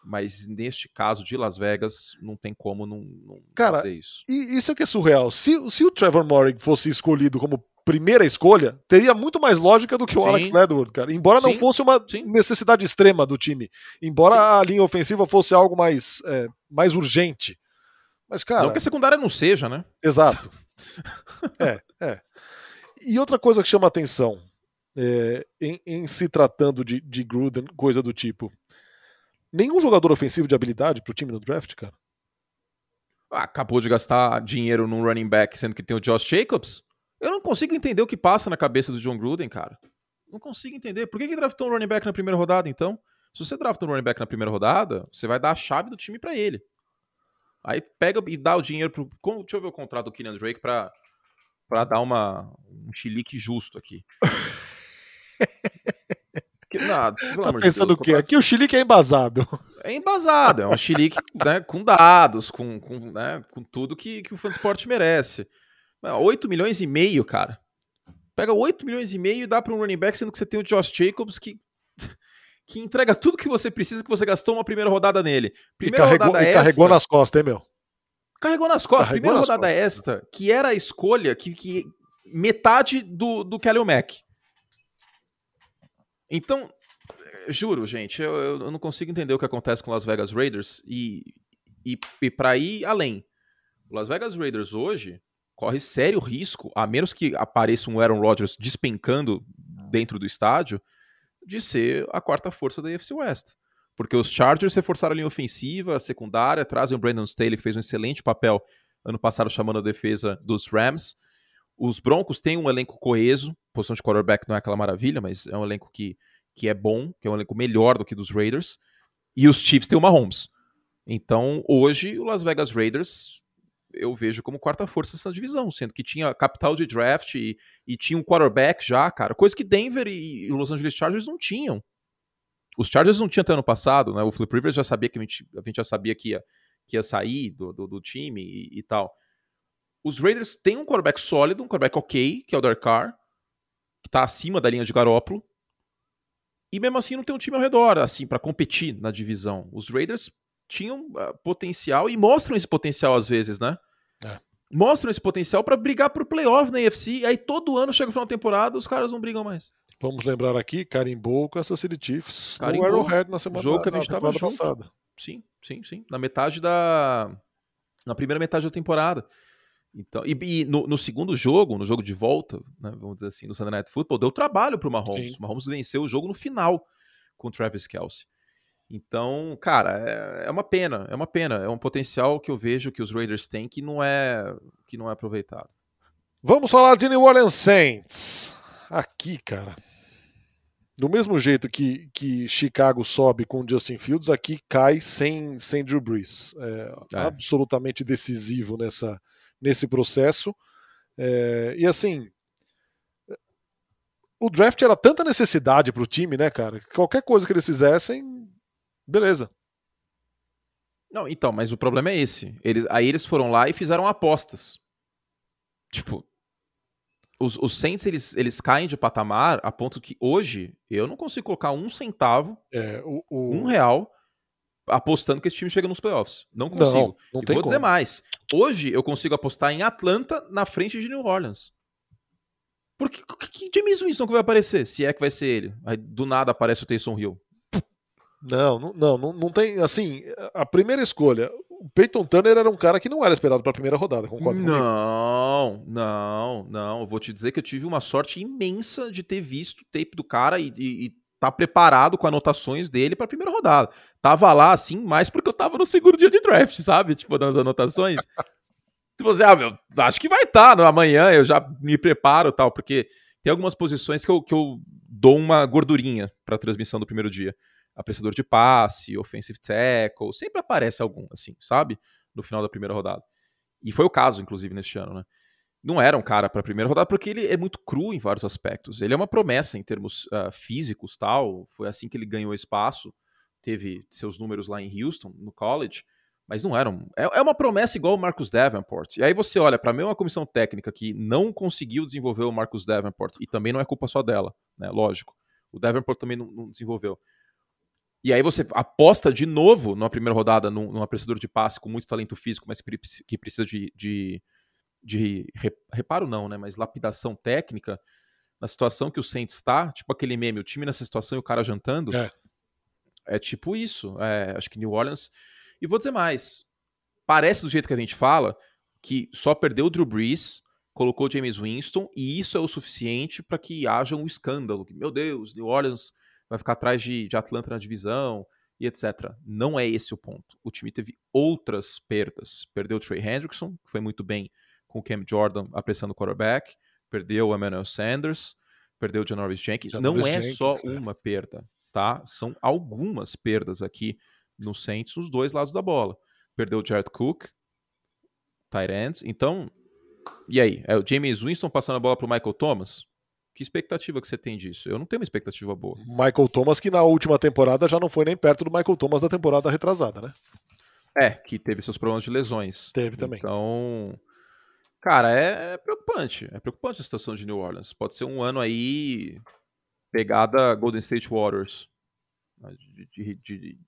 B: mas neste caso de Las Vegas, não tem como não, não
A: Cara,
B: fazer isso.
A: E isso é que é surreal. Se, se o Trevor Morrig fosse escolhido como primeira escolha, teria muito mais lógica do que o Sim. Alex Ledward, cara. Embora Sim. não fosse uma Sim. necessidade extrema do time. Embora a linha ofensiva fosse algo mais, é, mais urgente. Mas, cara.
B: Não que a secundária não seja, né?
A: Exato. é, é. E outra coisa que chama atenção, é, em, em, se tratando de, de Gruden, coisa do tipo. Nenhum jogador ofensivo de habilidade pro time no draft, cara.
B: Ah, acabou de gastar dinheiro num running back, sendo que tem o Josh Jacobs. Eu não consigo entender o que passa na cabeça do John Gruden, cara. Não consigo entender. Por que, que draftou um running back na primeira rodada, então? Se você drafta um running back na primeira rodada, você vai dar a chave do time para ele. Aí pega e dá o dinheiro pro. Deixa eu ver o contrato do Kenyan Drake pra, pra dar uma, um chilique justo aqui.
A: que, nada, tá pensando o quê? Aqui o chilique é embasado.
B: É embasado, é um chilique né, com dados, com, com, né, com tudo que, que o fansport merece. 8 milhões e meio, cara. Pega 8 milhões e meio e dá para um running back, sendo que você tem o Josh Jacobs que, que entrega tudo que você precisa, que você gastou uma primeira rodada nele. Primeira
A: e carregou, rodada e carregou nas costas, hein, meu?
B: Carregou nas costas. Carregou primeira nas rodada costas. esta, que era a escolha que, que metade do, do Kelly Mack. Então, juro, gente, eu, eu não consigo entender o que acontece com Las Vegas Raiders e, e, e para ir além. O Las Vegas Raiders hoje corre sério risco, a menos que apareça um Aaron Rodgers despencando dentro do estádio, de ser a quarta força da AFC West. Porque os Chargers reforçaram a linha ofensiva, a secundária, trazem o Brandon Staley, que fez um excelente papel ano passado chamando a defesa dos Rams. Os Broncos têm um elenco coeso, posição de quarterback não é aquela maravilha, mas é um elenco que, que é bom, que é um elenco melhor do que dos Raiders. E os Chiefs têm o Mahomes. Então, hoje, o Las Vegas Raiders eu vejo como quarta força essa divisão, sendo que tinha capital de draft e, e tinha um quarterback já, cara, coisa que Denver e, e Los Angeles Chargers não tinham. Os Chargers não tinham até ano passado, né? O Flip Rivers já sabia que a gente, a gente já sabia que ia, que ia sair do, do, do time e, e, tal. Os Raiders têm um quarterback sólido, um quarterback ok, que é o Derek Carr, que tá acima da linha de Garópolo. E mesmo assim não tem um time ao redor, assim, para competir na divisão. Os Raiders tinham uh, potencial e mostram esse potencial às vezes, né? É. mostram esse potencial para brigar pro playoff na AFC, e aí todo ano chega o final da temporada, os caras não brigam mais.
A: Vamos lembrar aqui, carimbou com essa City Chiefs carimbou, no Arrowhead na semana
B: jogo que a gente tava passada. Sim, sim, sim. Na metade da... Na primeira metade da temporada. Então, e, e no, no, segundo jogo, no jogo de volta, né, vamos dizer assim, no Sunday Night Football, deu trabalho pro Mahomes. Sim. O Mahomes venceu o jogo no final com o Travis Kelsey. Então, cara, é, é, uma pena, é uma pena, é um potencial que eu vejo que os Raiders têm que não é que não é aproveitado.
A: Vamos falar de New Orleans Saints. Aqui, cara. Do mesmo jeito que, que Chicago sobe com Justin Fields, aqui cai sem, sem Drew Brees. É, é. Absolutamente decisivo nessa, nesse processo. É, e assim, o draft era tanta necessidade para o time, né, cara? Qualquer coisa que eles fizessem, beleza.
B: Não, então, mas o problema é esse. Eles, aí eles foram lá e fizeram apostas. Tipo, os, os Saints eles, eles caem de patamar a ponto que hoje eu não consigo colocar um centavo,
A: é, o, o...
B: um real apostando que esse time chega nos playoffs. Não consigo. Não, não tem vou como. dizer mais. Hoje eu consigo apostar em Atlanta na frente de New Orleans. Porque que, que James Winston que vai aparecer? Se é que vai ser ele. Aí do nada aparece o Taysom Hill.
A: Não, não, não, não tem. Assim, a primeira escolha. O Peyton Turner era um cara que não era esperado para a primeira rodada, concordo
B: Não, não, não. Eu vou te dizer que eu tive uma sorte imensa de ter visto o tape do cara e, e, e tá preparado com anotações dele para a primeira rodada. Tava lá, assim, mais porque eu tava no segundo dia de draft, sabe? Tipo, nas anotações. Se você, ah, meu, acho que vai estar tá, amanhã, eu já me preparo tal, porque tem algumas posições que eu, que eu dou uma gordurinha para transmissão do primeiro dia. Apressador de passe, offensive tackle, sempre aparece algum, assim, sabe? No final da primeira rodada. E foi o caso, inclusive, neste ano, né? não era um cara para a primeira rodada, porque ele é muito cru em vários aspectos. Ele é uma promessa em termos uh, físicos, tal. Foi assim que ele ganhou espaço. Teve seus números lá em Houston, no college, mas não era. Um, é, é uma promessa igual o Marcus Davenport. E aí você olha para a mesma comissão técnica que não conseguiu desenvolver o Marcus Davenport, e também não é culpa só dela, né? Lógico. O Davenport também não, não desenvolveu. E aí você aposta de novo na primeira rodada num, num apreciador de passe com muito talento físico, mas que precisa de, de de reparo não, né, mas lapidação técnica, na situação que o Saints está, tipo aquele meme, o time nessa situação e o cara jantando, é, é tipo isso. É, acho que New Orleans. E vou dizer mais, parece do jeito que a gente fala que só perdeu o Drew Brees, colocou o James Winston e isso é o suficiente para que haja um escândalo. Meu Deus, New Orleans vai ficar atrás de, de Atlanta na divisão e etc. Não é esse o ponto. O time teve outras perdas. Perdeu o Trey Hendrickson, que foi muito bem com o Cam Jordan apressando o quarterback, perdeu o Emmanuel Sanders, perdeu o Janoris Jenkins. Janoris Não é Jenkins, só é. uma perda, tá? São algumas perdas aqui no Saints, os dois lados da bola. Perdeu o Jared Cook, tight ends. Então, e aí? É o James Winston passando a bola para o Michael Thomas? Que expectativa que você tem disso? Eu não tenho uma expectativa boa.
A: Michael Thomas, que na última temporada já não foi nem perto do Michael Thomas da temporada retrasada, né?
B: É, que teve seus problemas de lesões.
A: Teve também.
B: Então, Cara, é, é preocupante. É preocupante a situação de New Orleans. Pode ser um ano aí pegada Golden State Warriors. Né, de, de, de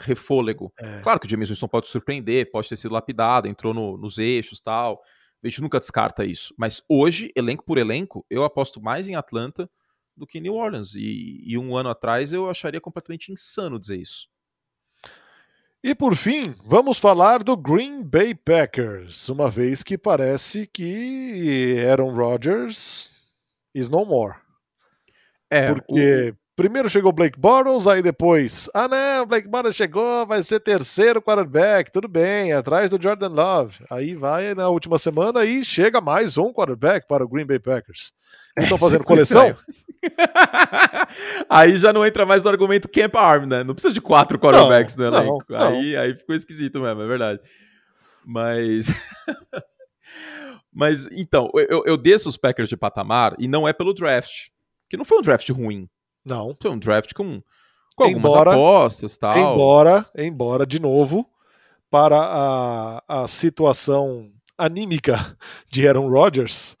B: refôlego. É. Claro que o James Winston pode surpreender, pode ter sido lapidado, entrou no, nos eixos tal. A gente nunca descarta isso. Mas hoje, elenco por elenco, eu aposto mais em Atlanta do que em New Orleans. E, e um ano atrás eu acharia completamente insano dizer isso.
A: E por fim, vamos falar do Green Bay Packers, uma vez que parece que Aaron Rodgers is no more. É, porque o... primeiro chegou Blake Bortles, aí depois, ah não, Blake Bortles chegou, vai ser terceiro quarterback, tudo bem, atrás do Jordan Love. Aí vai na última semana e chega mais um quarterback para o Green Bay Packers. Estão fazendo coleção?
B: aí já não entra mais no argumento Camp Arm, né? Não precisa de quatro quarterbacks não, no elenco. Não, aí, aí ficou esquisito mesmo, é verdade. Mas. Mas, então, eu, eu desço os Packers de patamar e não é pelo draft. Que não foi um draft ruim.
A: Não.
B: Foi um draft com, com algumas embora, apostas tal.
A: Embora, embora, de novo, para a, a situação anímica de Aaron Rodgers,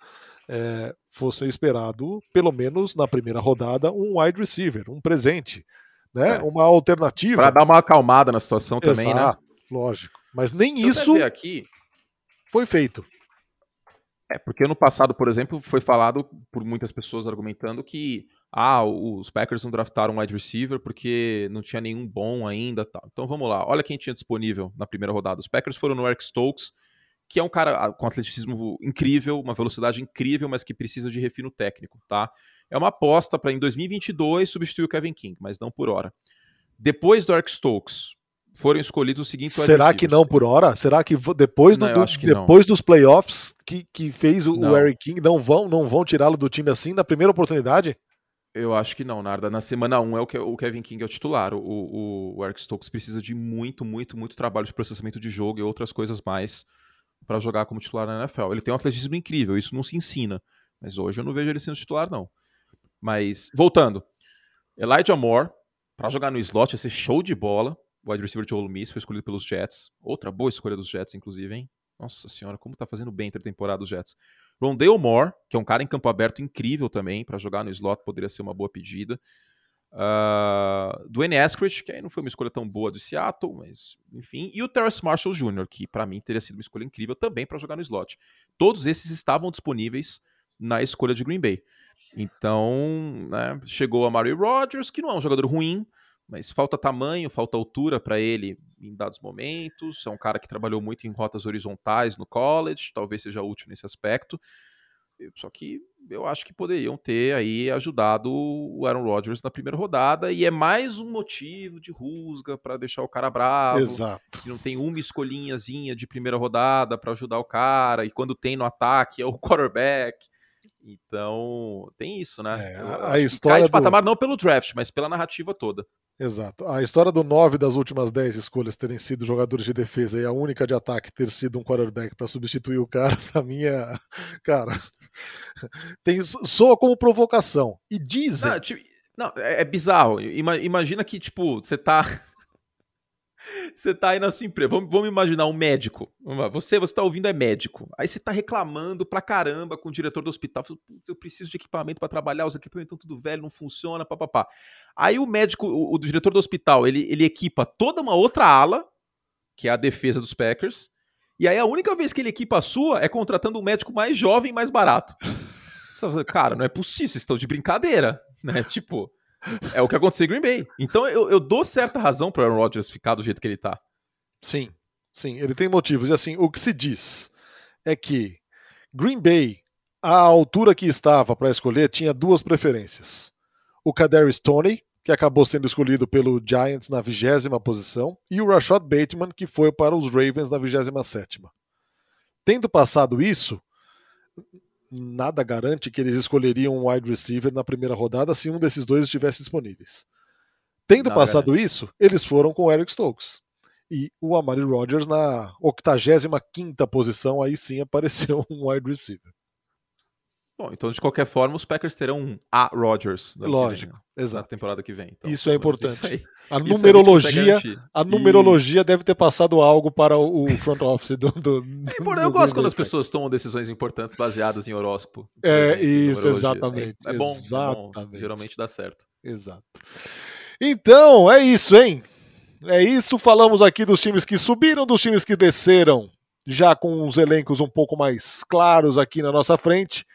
A: é, fosse esperado, pelo menos na primeira rodada, um wide receiver, um presente, né? É. Uma alternativa.
B: Para dar uma acalmada na situação também, né?
A: Exato? Lógico. Mas nem isso
B: aqui...
A: foi feito.
B: É, porque ano passado, por exemplo, foi falado por muitas pessoas argumentando que ah, os Packers não draftaram um wide receiver porque não tinha nenhum bom ainda. Tá. Então vamos lá, olha quem tinha disponível na primeira rodada. Os Packers foram no Eric Stokes, que é um cara ah, com atleticismo incrível, uma velocidade incrível, mas que precisa de refino técnico, tá? É uma aposta para em 2022 substituir o Kevin King, mas não por hora. Depois do Eric Stokes, foram escolhidos os seguintes
A: Será que não por hora? Será que depois, do, do que depois dos playoffs que, que fez o, o Eric King não vão não vão tirá-lo do time assim na primeira oportunidade?
B: Eu acho que não, Narda. Na semana 1 é o, o Kevin King é o titular. O, o, o Eric Stokes precisa de muito, muito, muito trabalho de processamento de jogo e outras coisas mais para jogar como titular na NFL. Ele tem um atletismo incrível, isso não se ensina. Mas hoje eu não vejo ele sendo titular, não. Mas, voltando. Elijah Moore, para jogar no slot, ia ser show de bola wide receiver de Ole Miss, foi escolhido pelos Jets. Outra boa escolha dos Jets, inclusive, hein? Nossa senhora, como tá fazendo bem entre temporada os Jets. Rondale Moore, que é um cara em campo aberto incrível também, para jogar no slot, poderia ser uma boa pedida. Uh, Dwayne Eskridge, que aí não foi uma escolha tão boa do Seattle, mas enfim. E o Terrace Marshall Jr., que para mim teria sido uma escolha incrível também para jogar no slot. Todos esses estavam disponíveis na escolha de Green Bay. Então, né, chegou a Murray Rodgers, que não é um jogador ruim, mas falta tamanho, falta altura para ele em dados momentos. É um cara que trabalhou muito em rotas horizontais no college, talvez seja útil nesse aspecto. Só que eu acho que poderiam ter aí ajudado o Aaron Rodgers na primeira rodada e é mais um motivo de rusga para deixar o cara bravo.
A: Exato.
B: Não tem uma escolhinhazinha de primeira rodada para ajudar o cara e quando tem no ataque é o quarterback. Então, tem isso, né? É,
A: a história cai de
B: do... patamar não pelo draft, mas pela narrativa toda.
A: Exato. A história do nove das últimas dez escolhas terem sido jogadores de defesa e a única de ataque ter sido um quarterback para substituir o cara, pra mim é. Cara. Tem, soa como provocação. E dizem.
B: Não, tipo, não é, é bizarro. Imagina que, tipo, você tá você tá aí na sua empresa. Vamos, vamos imaginar um médico. Você, você tá ouvindo é médico. Aí você tá reclamando pra caramba com o diretor do hospital. Eu preciso de equipamento para trabalhar, os equipamentos estão tudo velho, não funciona, papapá. Aí o médico, o, o diretor do hospital, ele, ele equipa toda uma outra ala, que é a defesa dos Packers. E aí a única vez que ele equipa a sua é contratando um médico mais jovem e mais barato. Cara, não é possível, vocês estão de brincadeira, né? Tipo, é o que aconteceu em Green Bay. Então eu, eu dou certa razão para Aaron Rodgers ficar do jeito que ele tá.
A: Sim, sim, ele tem motivos. E assim, o que se diz é que Green Bay, a altura que estava para escolher, tinha duas preferências. O Kadarius Stoney, que acabou sendo escolhido pelo Giants na vigésima posição, e o Rashad Bateman, que foi para os Ravens na vigésima sétima. Tendo passado isso, nada garante que eles escolheriam um wide receiver na primeira rodada se um desses dois estivesse disponíveis. Tendo passado isso, eles foram com o Eric Stokes. E o Amari Rodgers na 85 posição, aí sim apareceu um wide receiver.
B: Bom, então de qualquer forma, os Packers terão um A Rodgers
A: Lógico, vem,
B: exato. na temporada que vem.
A: Então, isso é importante. Isso aí, a numerologia, a numerologia isso. deve ter passado algo para o front office do. do,
B: é do eu gosto quando as pessoas tomam decisões importantes baseadas em horóscopo.
A: É exemplo, isso, exatamente.
B: É, é, bom,
A: exatamente.
B: É bom, geralmente dá certo.
A: Exato. Então, é isso, hein? É isso. Falamos aqui dos times que subiram, dos times que desceram, já com os elencos um pouco mais claros aqui na nossa frente.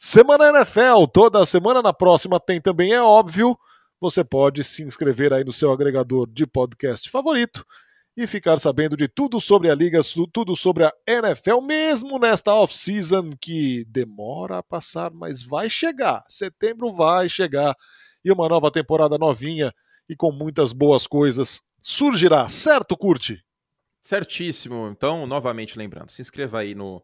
A: Semana NFL, toda semana na próxima tem também, é óbvio. Você pode se inscrever aí no seu agregador de podcast favorito e ficar sabendo de tudo sobre a liga, tudo sobre a NFL, mesmo nesta off-season que demora a passar, mas vai chegar. Setembro vai chegar e uma nova temporada novinha e com muitas boas coisas surgirá, certo, Curte?
B: Certíssimo. Então, novamente lembrando, se inscreva aí no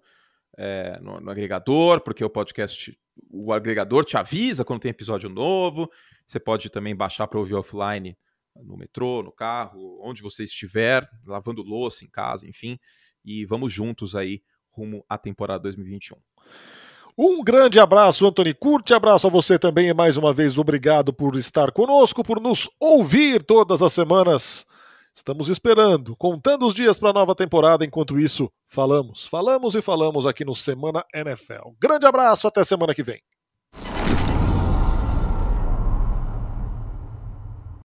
B: é, no, no, agregador, porque o podcast, o agregador te avisa quando tem episódio novo. Você pode também baixar para ouvir offline no metrô, no carro, onde você estiver, lavando louça em casa, enfim. E vamos juntos aí rumo à temporada 2021.
A: Um grande abraço, Anthony Curte. Abraço a você também e mais uma vez obrigado por estar conosco, por nos ouvir todas as semanas. Estamos esperando, contando os dias para a nova temporada. Enquanto isso, falamos, falamos e falamos aqui no Semana NFL. Grande abraço, até semana que vem.